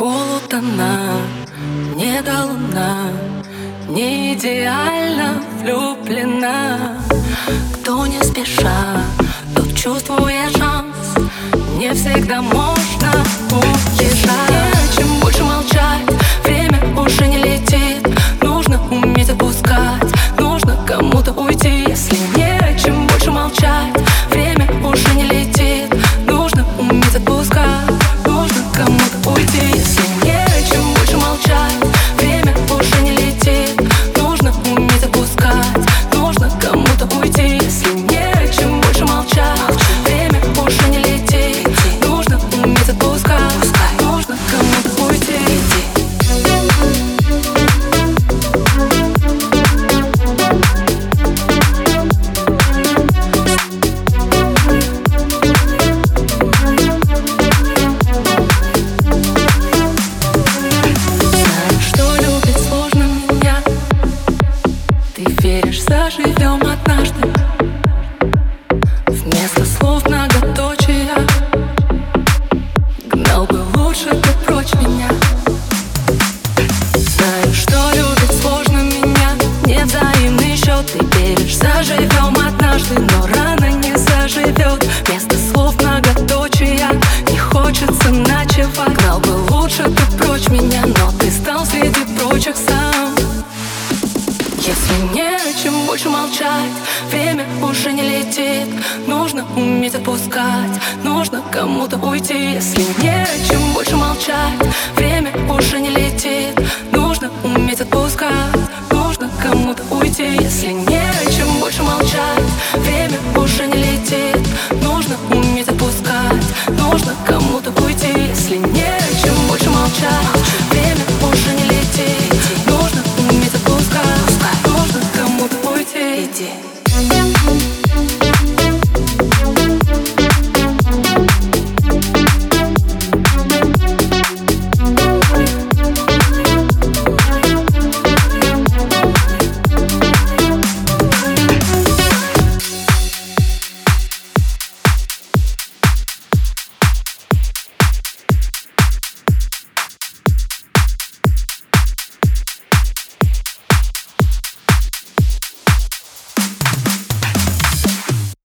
Полутона, не до луна Не идеально влюблена. Кто не спеша, тот чувствует шанс Не всегда можно уйти веришь, заживем однажды. Если нечем больше молчать Время уже не летит. Нужно уметь отпускать Нужно кому-то уйти. Если нечем больше молчать Время уже не летит. Нужно уметь отпускать Нужно кому-то уйти. Если нечем больше молчать Время уже не летит. Нужно Yeah.